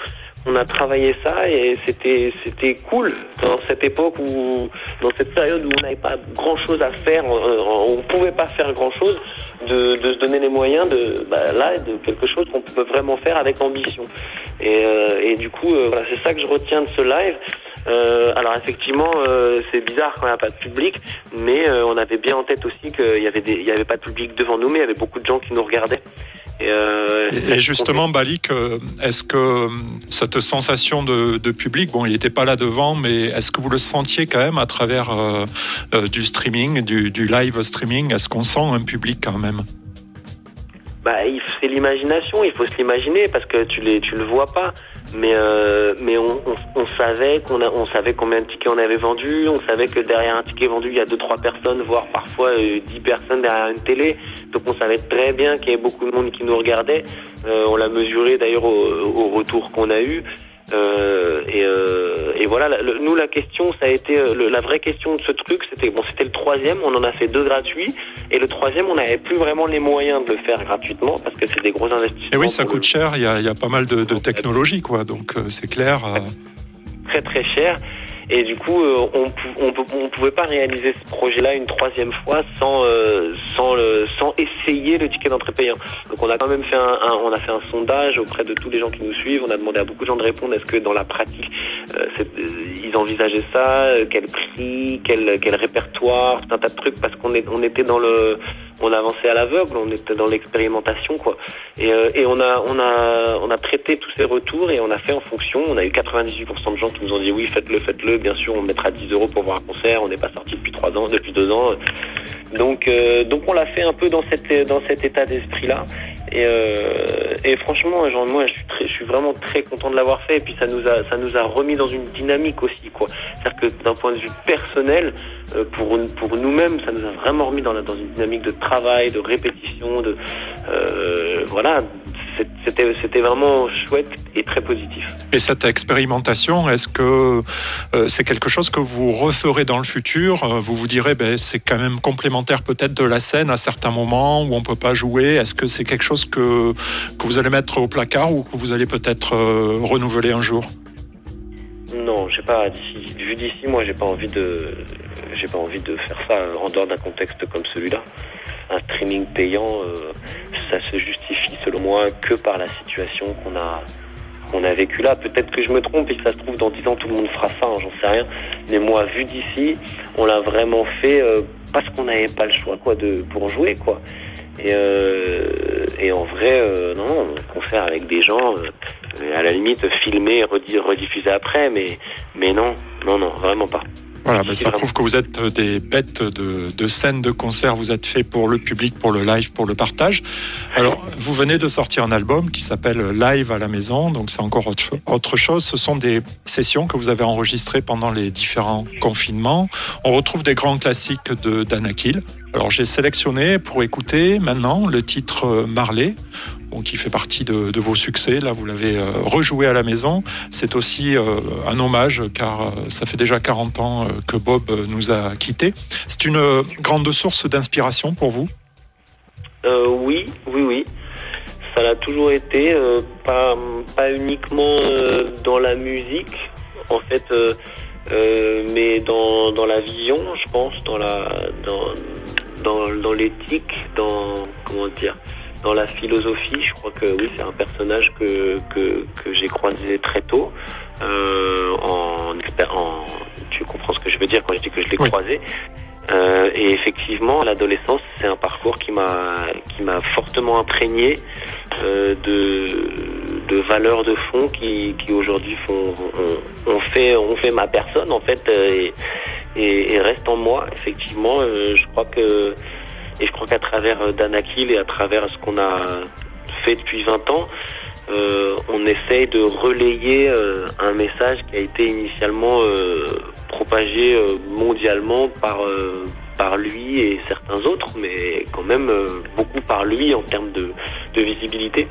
on a travaillé ça et c'était c'était cool dans cette époque où dans cette période où on n'avait pas grand chose à faire, on, ne pouvait pas faire grand chose, de, se donner les moyens de bah, là de quelque chose qu'on peut vraiment faire avec ambition. Et, euh, du coup euh, c'est ça que je retiens de ce live. Euh, alors effectivement, c'est bizarre quand il n'y a pas de public, mais on avait bien en tête aussi qu'il y avait il y avait pas de public devant nous, mais il y avait beaucoup de gens qui nous regardaient. Euh, et, justement, Balik, euh, est-ce que euh, cette sensation de, public, bon, il n'était pas là devant, mais est-ce que vous le sentiez quand même à travers du streaming, du, du live streaming? Est-ce qu'on sent un public quand même? Bah, c'est l'imagination, il faut se l'imaginer parce que tu les, tu le vois pas. Mais, euh, on, savait qu'on savait combien de tickets on avait vendu, on savait que derrière un ticket vendu, il y a deux trois personnes, voire parfois euh, dix personnes derrière une télé. Donc on savait très bien qu'il y avait beaucoup de monde qui nous regardait. Euh, on l'a mesuré d'ailleurs au retour qu'on a eu. Euh, et, euh, et, voilà, nous la question, ça a été euh, la vraie question de ce truc, c'était bon, c'était le troisième, on en a fait deux gratuits, et le troisième, on n'avait plus vraiment les moyens de le faire gratuitement parce que c'est des gros investissements. Et oui, ça coûte cher. Il y, y, a, pas mal de, de technologies, quoi. Donc c'est clair. Très très cher. Et du coup, euh, on on, pouvait pas réaliser ce projet-là une troisième fois sans euh, sans essayer le ticket d'entrée payant. Donc on a quand même fait un, on a fait un sondage auprès de tous les gens qui nous suivent. On a demandé à beaucoup de gens de répondre est-ce que dans la pratique euh, ils envisageaient ça, quel prix, quel répertoire, tout un tas de trucs parce qu'on on était dans le on a avancé à l'aveugle, on était dans l'expérimentation quoi. Et, et on a on a on a traité tous ces retours et on a fait en fonction. On a eu 98% de gens qui nous ont dit oui faites-le, faites-le bien sûr, on mettra 10 euros pour voir un concert. On n'est pas sorti depuis trois ans, depuis deux ans. Donc, euh, donc on l'a fait un peu dans dans cet état d'esprit là. Et, euh, franchement, genre, moi, je suis, je suis vraiment très content de l'avoir fait. Et puis ça nous a ça nous a remis dans une dynamique aussi, quoi. C'est-à-dire que d'un point de vue personnel, euh, pour pour nous-mêmes, ça nous a vraiment remis dans dans une dynamique de travail, de répétition, de voilà c'était vraiment chouette et très positif. Et cette expérimentation, est-ce que euh, c'est quelque chose que vous referez dans le futur? Euh, Vous vous direz, ben, c'est quand même complémentaire peut-être de la scène à certains moments où on peut pas jouer. Est-ce que c'est quelque chose que, que vous allez mettre au placard ou que vous allez peut-être euh, renouveler un jour? Non, j'ai pas vu d'ici, moi j'ai pas envie de j'ai pas envie de faire ça en dehors d'un contexte comme celui-là. Un streaming payant, ça se justifie selon moi que par la situation qu'on a qu'on a vécu là. Peut-être que je me trompe et que ça se trouve dans 10 ans tout le monde fera ça, hein, j'en sais rien. Mais moi, vu d'ici, on l'a vraiment fait euh, parce qu'on n'avait pas le choix quoi de pour jouer quoi. Et, euh, en vrai, euh, non, concert avec des gens, euh, à la limite filmer et rediffuser après, mais mais non, non, non, vraiment pas. Voilà, bah, ça prouve que vous êtes euh, des bêtes de, de scènes, de concerts. Vous êtes fait pour le public, pour le live, pour le partage. Alors, vous venez de sortir un album qui s'appelle Live à la maison. Donc, c'est encore autre chose. Ce sont des sessions que vous avez enregistrées pendant les différents confinements. On retrouve des grands classiques de d'Anakil. Alors, j'ai sélectionné pour écouter maintenant le titre euh, Qui fait partie de, vos succès. Là, vous l'avez euh, rejoué à la maison. C'est aussi euh, un hommage, car euh, ça fait déjà 40 ans que Bob nous a quittés. C'est une grande source d'inspiration pour vous? Oui, oui, oui. ça l'a toujours été, pas, uniquement dans la musique, en fait, mais dans, dans la vision, je pense, dans la dans, dans l'éthique, dans comment dire, dans la philosophie. Je crois que oui, c'est un personnage que, que, que j'ai croisé très tôt. Euh, en, en, tu comprends ce que je veux dire quand je dis que je l'ai croisé. Euh, et effectivement, l'adolescence, c'est un parcours qui m'a qui m'a fortement imprégné euh, de de valeurs de fond qui, qui aujourd'hui font on, fait on fait ma personne en fait et, et, et reste en moi. Effectivement, je crois que et je crois qu'à travers euh, Danakil et à travers ce qu'on a fait depuis 20 ans, euh, on essaye de relayer euh, un message qui a été initialement euh, propagé mondialement par par lui et certains autres, mais quand même beaucoup par lui en termes de, de visibilité.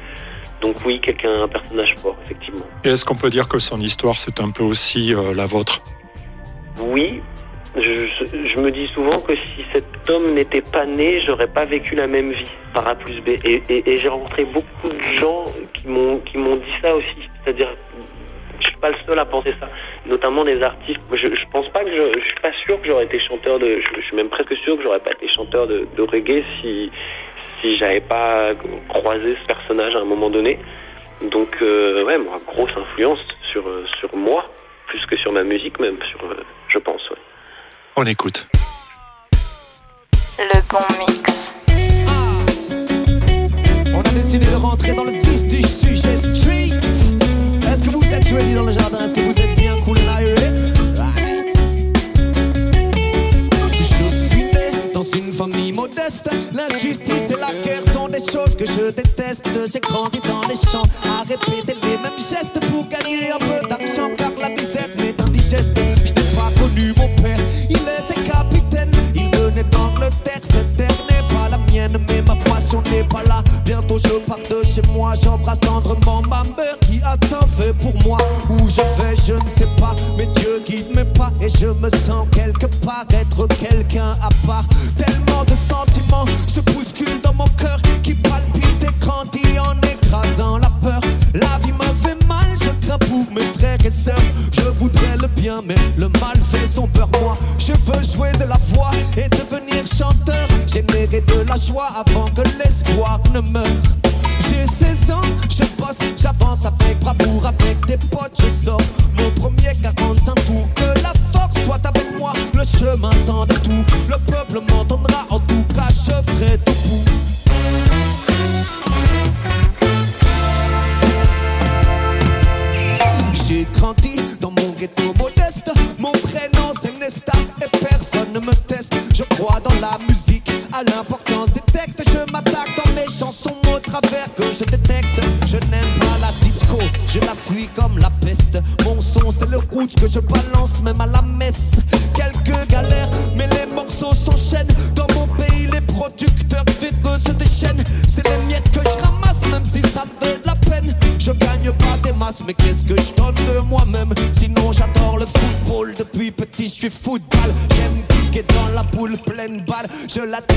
Donc oui, quelqu'un, un personnage fort, effectivement. Et est-ce qu'on peut dire que son histoire, c'est un peu aussi la vôtre? Oui, je, me dis souvent que si cet homme n'était pas né, j'aurais pas vécu la même vie par A plus B. Et, j'ai rencontré beaucoup de gens qui m'ont qui m'ont dit ça aussi. C'est-à-dire, je suis pas le seul à penser ça. Notamment des artistes. Je, pense pas que je, je suis pas sûr que j'aurais été chanteur de. Je, suis même presque sûr que j'aurais pas été chanteur de, reggae si si j'avais pas croisé ce personnage à un moment donné. Donc euh, ouais, moi, grosse influence sur sur moi plus que sur ma musique même, sur euh, je pense. Ouais. On écoute. Le bon mix. On a décidé de rentrer dans le vif du sujet street. Est-ce que vous êtes ready dans le jardin? Est-ce que vous êtes bien cool and right. Je suis né dans une famille modeste. L'injustice et la guerre sont des choses que je déteste. J'ai grandi dans les champs à répéter les mêmes gestes pour gagner un peu d'argent car la misère m'est indigeste. Je n'ai pas connu mon père d'Angleterre, cette terre n'est pas la mienne, mais ma passion n'est pas là. Bientôt je pars de chez moi, j'embrasse tendrement ma mère qui a tant fait pour moi. Où je vais, je ne sais pas, mais Dieu guide mes pas et je me sens quelque part être quelqu'un à part. Tellement de sentiments se bousculent dans mon cœur qui palpite et grandit en écrasant la peur. La vie mes frères et sœurs. Je voudrais le bien, mais le mal fait son peur. Moi, je veux jouer de la voix et devenir chanteur. Générer de la joie avant que l'espoir ne meure. J'ai 16 ans, je bosse, j'avance avec bravoure, avec des potes, je sors mon premier 45 tours. Que la force soit avec moi, le chemin sans détour. Je la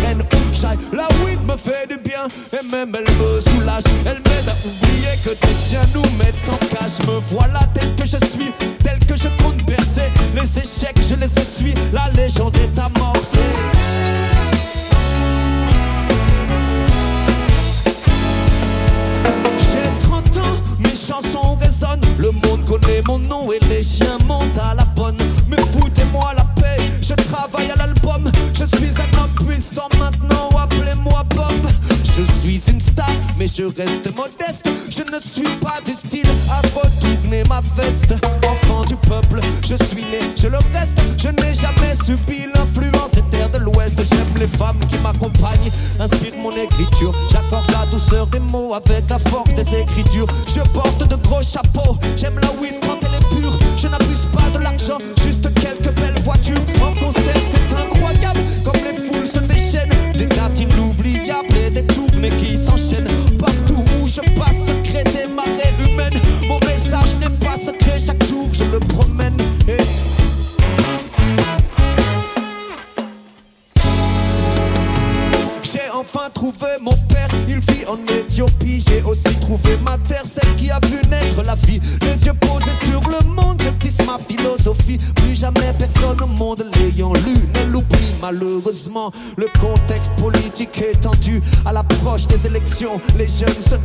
le contexte politique est tendu. À l'approche des élections, les jeunes se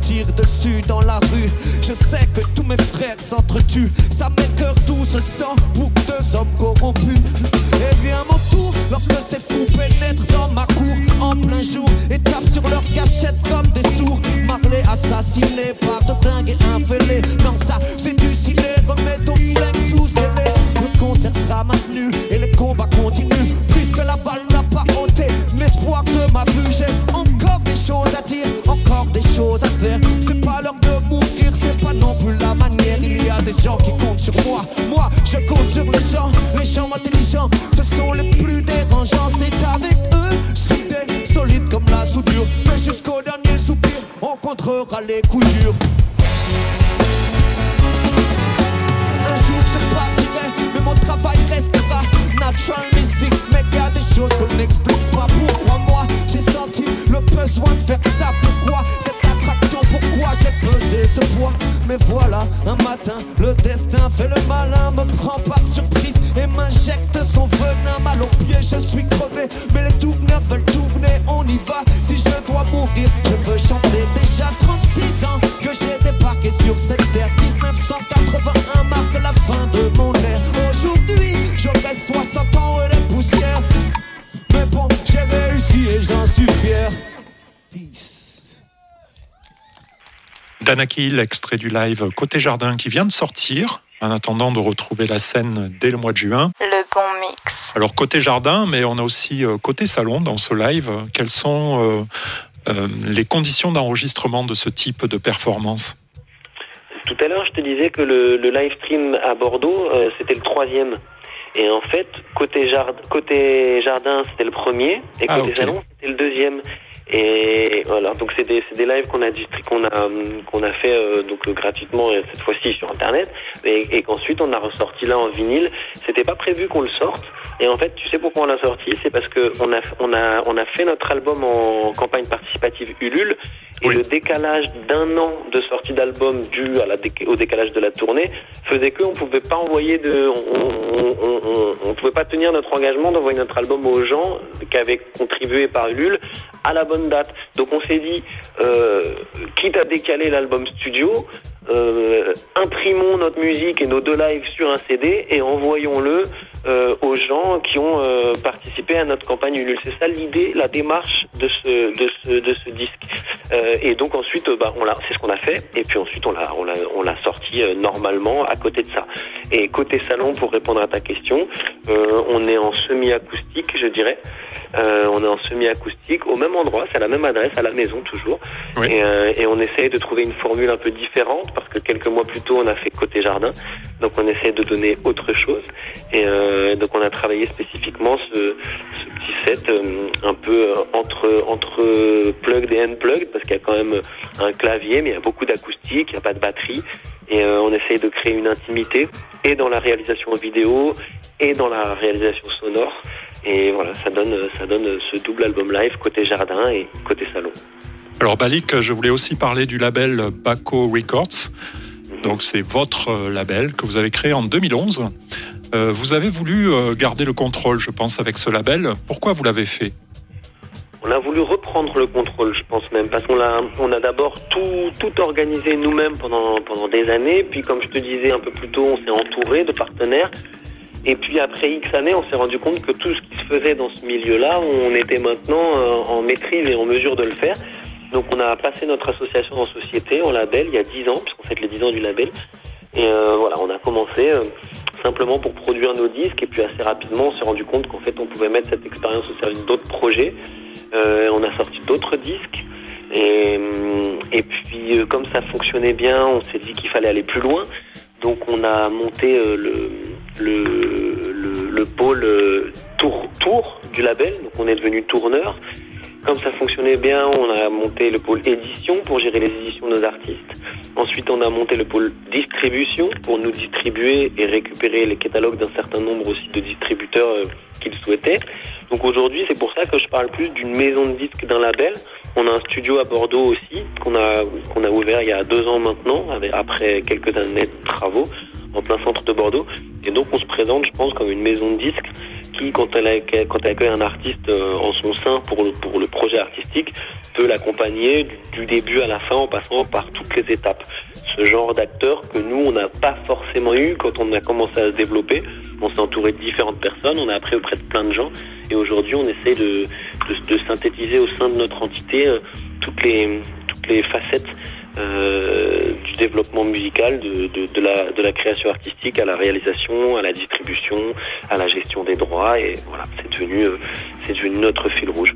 Mais voilà, un matin, le destin fait le malin, me prend par surprise et m'injecte son venin mal au pied. Je suis crevé, mais les tourneurs veulent tourner. On y va. Si je dois mourir, je veux chanter. Déjà 36 ans que j'ai débarqué sur cette terre. 1981 Danaki, l'extrait du live Côté Jardin qui vient de sortir, en attendant de retrouver la scène dès le mois de juin. Le bon mix. Alors côté jardin, mais on a aussi euh, côté salon dans ce live. Quelles sont euh, euh, les conditions d'enregistrement de ce type de performance? Tout à l'heure, je te disais que le, le live stream à Bordeaux, euh, c'était le troisième. Et en fait, côté jardin, côté jardin c'était le premier, et Ah, côté salon, c'était le deuxième. Et voilà, donc c'est des, des lives qu'on a qu'on a qu'on a fait euh, donc euh, gratuitement euh, cette fois-ci sur internet, et, et qu'ensuite on a ressorti là en vinyle. C'était pas prévu qu'on le sorte. Et en fait, tu sais pourquoi on l'a sorti? C'est parce que on a on a on a fait notre album en campagne participative Ulule, et Oui. le décalage d'un an de sortie d'album dû à la déca- au décalage de la tournée faisait qu'on pouvait pas envoyer de, on, on, on, on- on pouvait pas tenir notre engagement d'envoyer notre album aux gens qui avaient contribué par Ulule à la bonne date. Donc on s'est dit, euh, quitte à décaler l'album studio, euh, imprimons notre musique et nos deux lives sur un CD et envoyons-le euh, aux gens qui ont euh, participé à notre campagne Ulule. C'est ça l'idée, la démarche de ce de ce de ce disque. Euh, et donc ensuite, euh, bah, on l'a, c'est ce qu'on a fait. Et puis ensuite, on l'a on l'a on l'a sorti euh, normalement à côté de ça. Et côté salon, pour répondre à ta question, euh, on est en semi-acoustique, je dirais. Euh, on est en semi-acoustique au même endroit, c'est à la même adresse, à la maison toujours. Oui. Et, euh, et on essaye de trouver une formule un peu différente parce que quelques mois plus tôt, on a fait côté jardin. Donc on essaie de donner autre chose. Et euh, donc on a travaillé spécifiquement ce, ce petit set euh, un peu euh, entre entre plugged et unplugged parce qu'il y a quand même un clavier, mais il y a beaucoup d'acoustique, il n'y a pas de batterie. Et euh, on essaye de créer une intimité et dans la réalisation vidéo et dans la réalisation sonore. Et voilà, ça donne ça donne ce double album live côté jardin et côté salon. Alors Balik, je voulais aussi parler du label Baco Records. Donc c'est votre euh, label que vous avez créé en 2011. Euh, vous avez voulu euh, garder le contrôle, je pense, avec ce label. Pourquoi vous l'avez fait? On a voulu reprendre le contrôle, je pense même, parce qu'on a, on a d'abord tout, organisé nous-mêmes pendant, pendant des années. Puis, comme je te disais un peu plus tôt, on s'est entouré de partenaires. Et puis, après X années, on s'est rendu compte que tout ce qui se faisait dans ce milieu-là, on était maintenant euh, en maîtrise et en mesure de le faire. Donc, on a passé notre association en société, en label, il y a 10 ans, puisqu'on fête les 10 ans du label. Et voilà, on a commencé simplement pour produire nos disques. Et puis, assez rapidement, on s'est rendu compte qu'en fait, on pouvait mettre cette expérience au service d'autres projets. Euh, on a sorti d'autres disques. Et, et puis, euh, comme ça fonctionnait bien, on s'est dit qu'il fallait aller plus loin. Donc, on a monté euh, le, le, le, le pôle euh, tour, tour du label. Donc, on est devenu tourneur. Comme ça fonctionnait bien, on a monté le pôle édition pour gérer les éditions de nos artistes. Ensuite, on a monté le pôle distribution pour nous distribuer et récupérer les catalogues d'un certain nombre aussi de distributeurs euh, qu'ils souhaitaient. Donc aujourd'hui, c'est pour ça que je parle plus d'une maison de disques d'un label, On a un studio à Bordeaux aussi qu'on a qu'on a ouvert il y a deux ans maintenant, après quelques années de travaux en plein centre de Bordeaux. Et donc on se présente, je pense, comme une maison de disques qui, quand elle, accueille, un artiste euh, en son sein pour le, projet artistique, peut l'accompagner du, début à la fin en passant par toutes les étapes. Ce genre d'acteur que nous, on n'a pas forcément eu quand on a commencé à se développer. On s'est entouré de différentes personnes, on a appris auprès de plein de gens. Et aujourd'hui, on essaie de, synthétiser au sein de notre entité euh, toutes les facettes euh, du développement musical, de, de, de, la, de la création artistique à la réalisation, à la distribution, à la gestion des droits. Et voilà, c'est devenu, euh, c'est devenu notre fil rouge.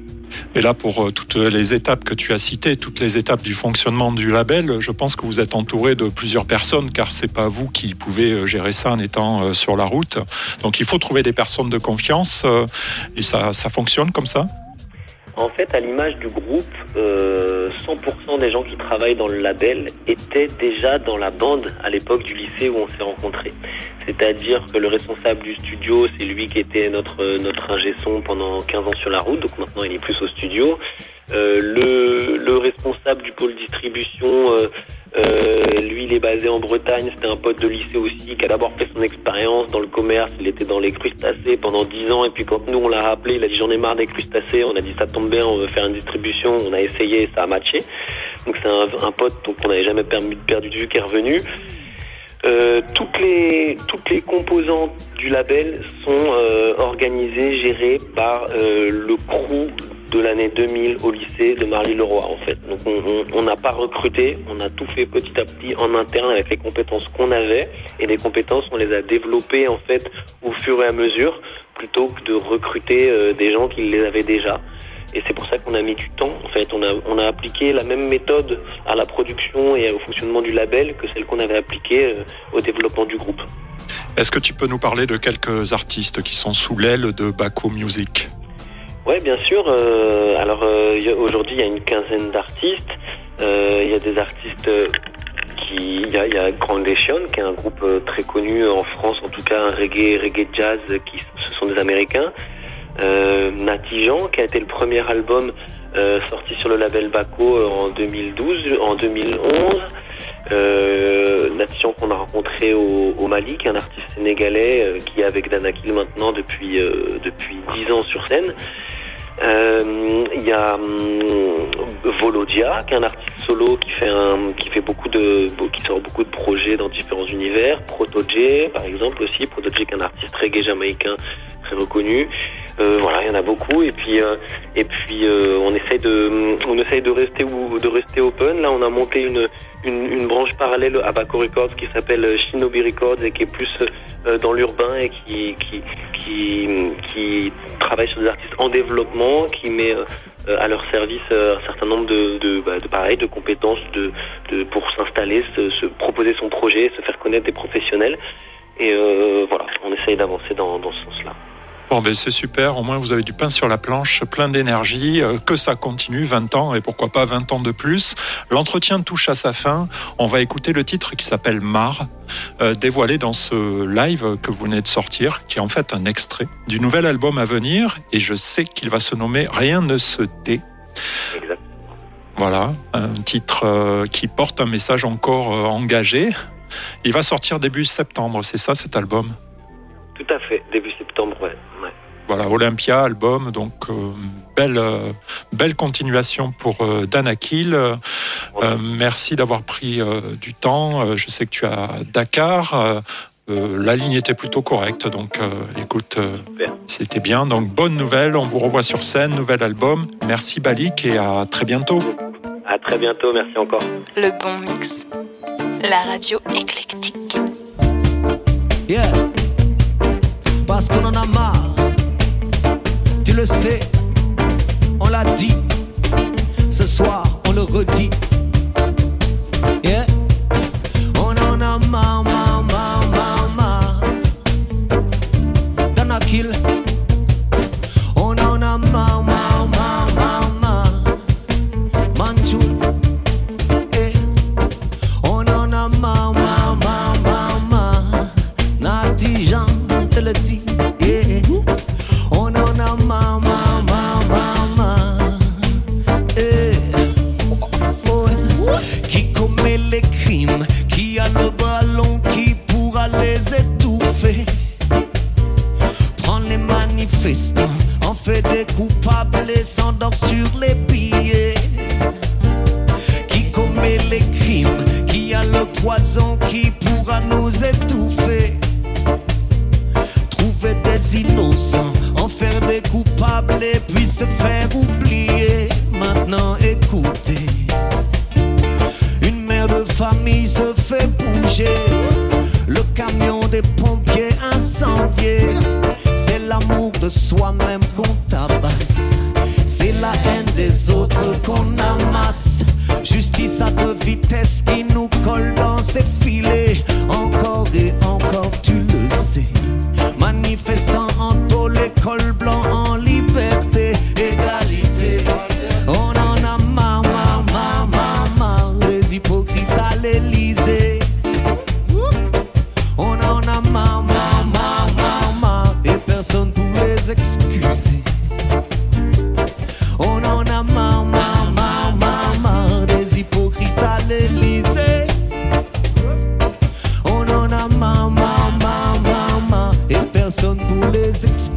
Et là, pour euh, toutes les étapes que tu as citées, toutes les étapes du fonctionnement du label, je pense que vous êtes entouré de plusieurs personnes, car c'est pas vous qui pouvez gérer ça en étant sur la route. Donc, il faut trouver des personnes de confiance, et ça, ça fonctionne comme ça? En fait, à l'image du groupe, 100% euh, des gens qui travaillent dans le label étaient déjà dans la bande à l'époque du lycée où on s'est rencontrés. C'est-à-dire que le responsable du studio, c'est lui qui était notre notre ingé son pendant 15 ans sur la route, donc maintenant il est plus au studio. Euh, le, le, responsable du pôle distribution, euh, euh, lui, il est basé en Bretagne. C'était un pote de lycée aussi qui a d'abord fait son expérience dans le commerce. Il était dans les crustacés pendant 10 ans. Et puis quand nous, on l'a rappelé, il a dit j'en ai marre des crustacés. On a dit ça tombe bien, on veut faire une distribution. On a essayé, ça a matché. Donc c'est un, un, pote qu'on n'avait jamais perdu, perdu de vue qui est revenu. Euh, toutes les toutes les composantes du label sont euh, organisées, gérées par euh, le crew de l'année 2000 au lycée de Marly-le-Roi en fait. Donc on n'a pas recruté, on a tout fait petit à petit en interne avec les compétences qu'on avait et les compétences on les a développées en fait au fur et à mesure plutôt que de recruter des gens qui les avaient déjà. Et c'est pour ça qu'on a mis du temps. En fait, on a, on a appliqué la même méthode à la production et au fonctionnement du label que celle qu'on avait appliquée euh, au développement du groupe. Est-ce que tu peux nous parler de quelques artistes qui sont sous l'aile de Baco Music? Oui, bien sûr. Euh, alors euh, aujourd'hui, il y a une quinzaine d'artistes. Euh, il y a des artistes qui, il y a, il y a Grandation, qui est un groupe très connu en France, en tout cas un reggae, reggae jazz, qui ce sont des Américains. Euh, Natijan, qui a été le premier album euh, sorti sur le label Baco en 2012, en 2011. Euh, Natijan qu'on a rencontré au, Mali, qui est un artiste sénégalais qui est avec Danakil maintenant depuis depuis 10 ans sur scène. Euh, il y a hum, Volodia, qui est un artiste solo qui fait beaucoup de, qui sort beaucoup de projets dans différents univers. Protoje, par exemple aussi. Protoje, qui est un artiste reggae jamaïcain très reconnu. Euh, voilà, il y en a beaucoup. Et puis, euh, et puis, on essaye de, on essaye de rester de rester open. Là, on a monté une, une, branche parallèle à Baco Records qui s'appelle Shinobi Records et qui est plus dans l'urbain et qui, qui, qui travaille sur des artistes en développement, qui met euh, à leur service un certain nombre de, de, bah, de compétences pour s'installer, se, se, proposer son projet, se faire connaître des professionnels. Et euh, voilà, on essaye d'avancer dans, dans ce sens-là. Bon, ben c'est super. Au moins, vous avez du pain sur la planche, plein d'énergie. Euh, que ça continue, 20 ans et pourquoi pas 20 ans de plus. L'entretien touche à sa fin. On va écouter le titre qui s'appelle Mar, euh, dévoilé dans ce live que vous venez de sortir, qui est en fait un extrait du nouvel album à venir. Et je sais qu'il va se nommer Rien ne se tait. Voilà, un titre euh, qui porte un message encore engagé. Il va sortir début septembre, c'est ça cet album? Tout à fait, début septembre, ouais. Voilà, Olympia, album, donc euh, belle, euh, belle continuation pour euh, Dan Akil. merci d'avoir pris du temps. je sais que tu es à Dakar. la ligne était plutôt correcte, donc écoute, c'était bien. Donc bonne nouvelle, on vous revoit sur scène, nouvel album. Merci Balik et à très bientôt. À très bientôt, merci encore. Le bon mix, la radio éclectique. Yeah, parce qu'on en a marre tu le sais, on l'a dit. Ce soir, on le redit.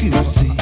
music.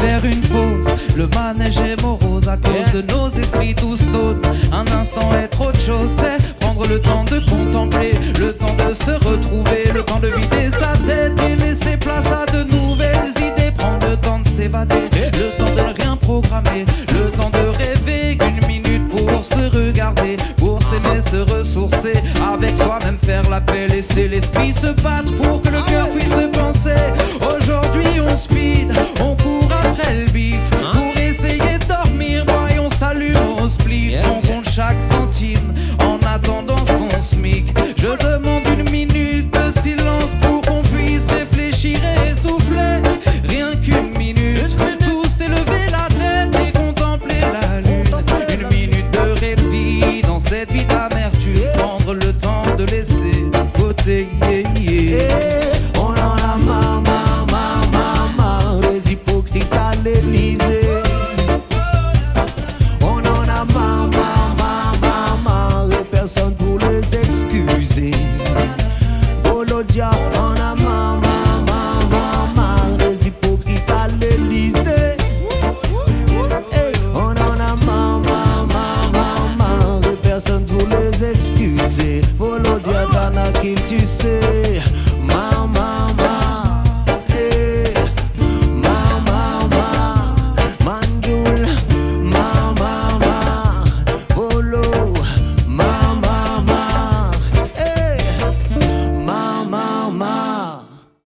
faire une pause. Le manège est morose à cause de nos esprits tous d'autres. Un instant est autre chose, c'est prendre le temps de contempler, le temps de se retrouver, le temps de vider sa tête et laisser place à de nouvelles idées. Prendre le temps de s'évader, le temps de ne rien programmer, le temps de rêver qu'une minute pour se regarder, pour s'aimer, se ressourcer, avec soi-même faire la paix, laisser l'esprit se battre pour que le cœur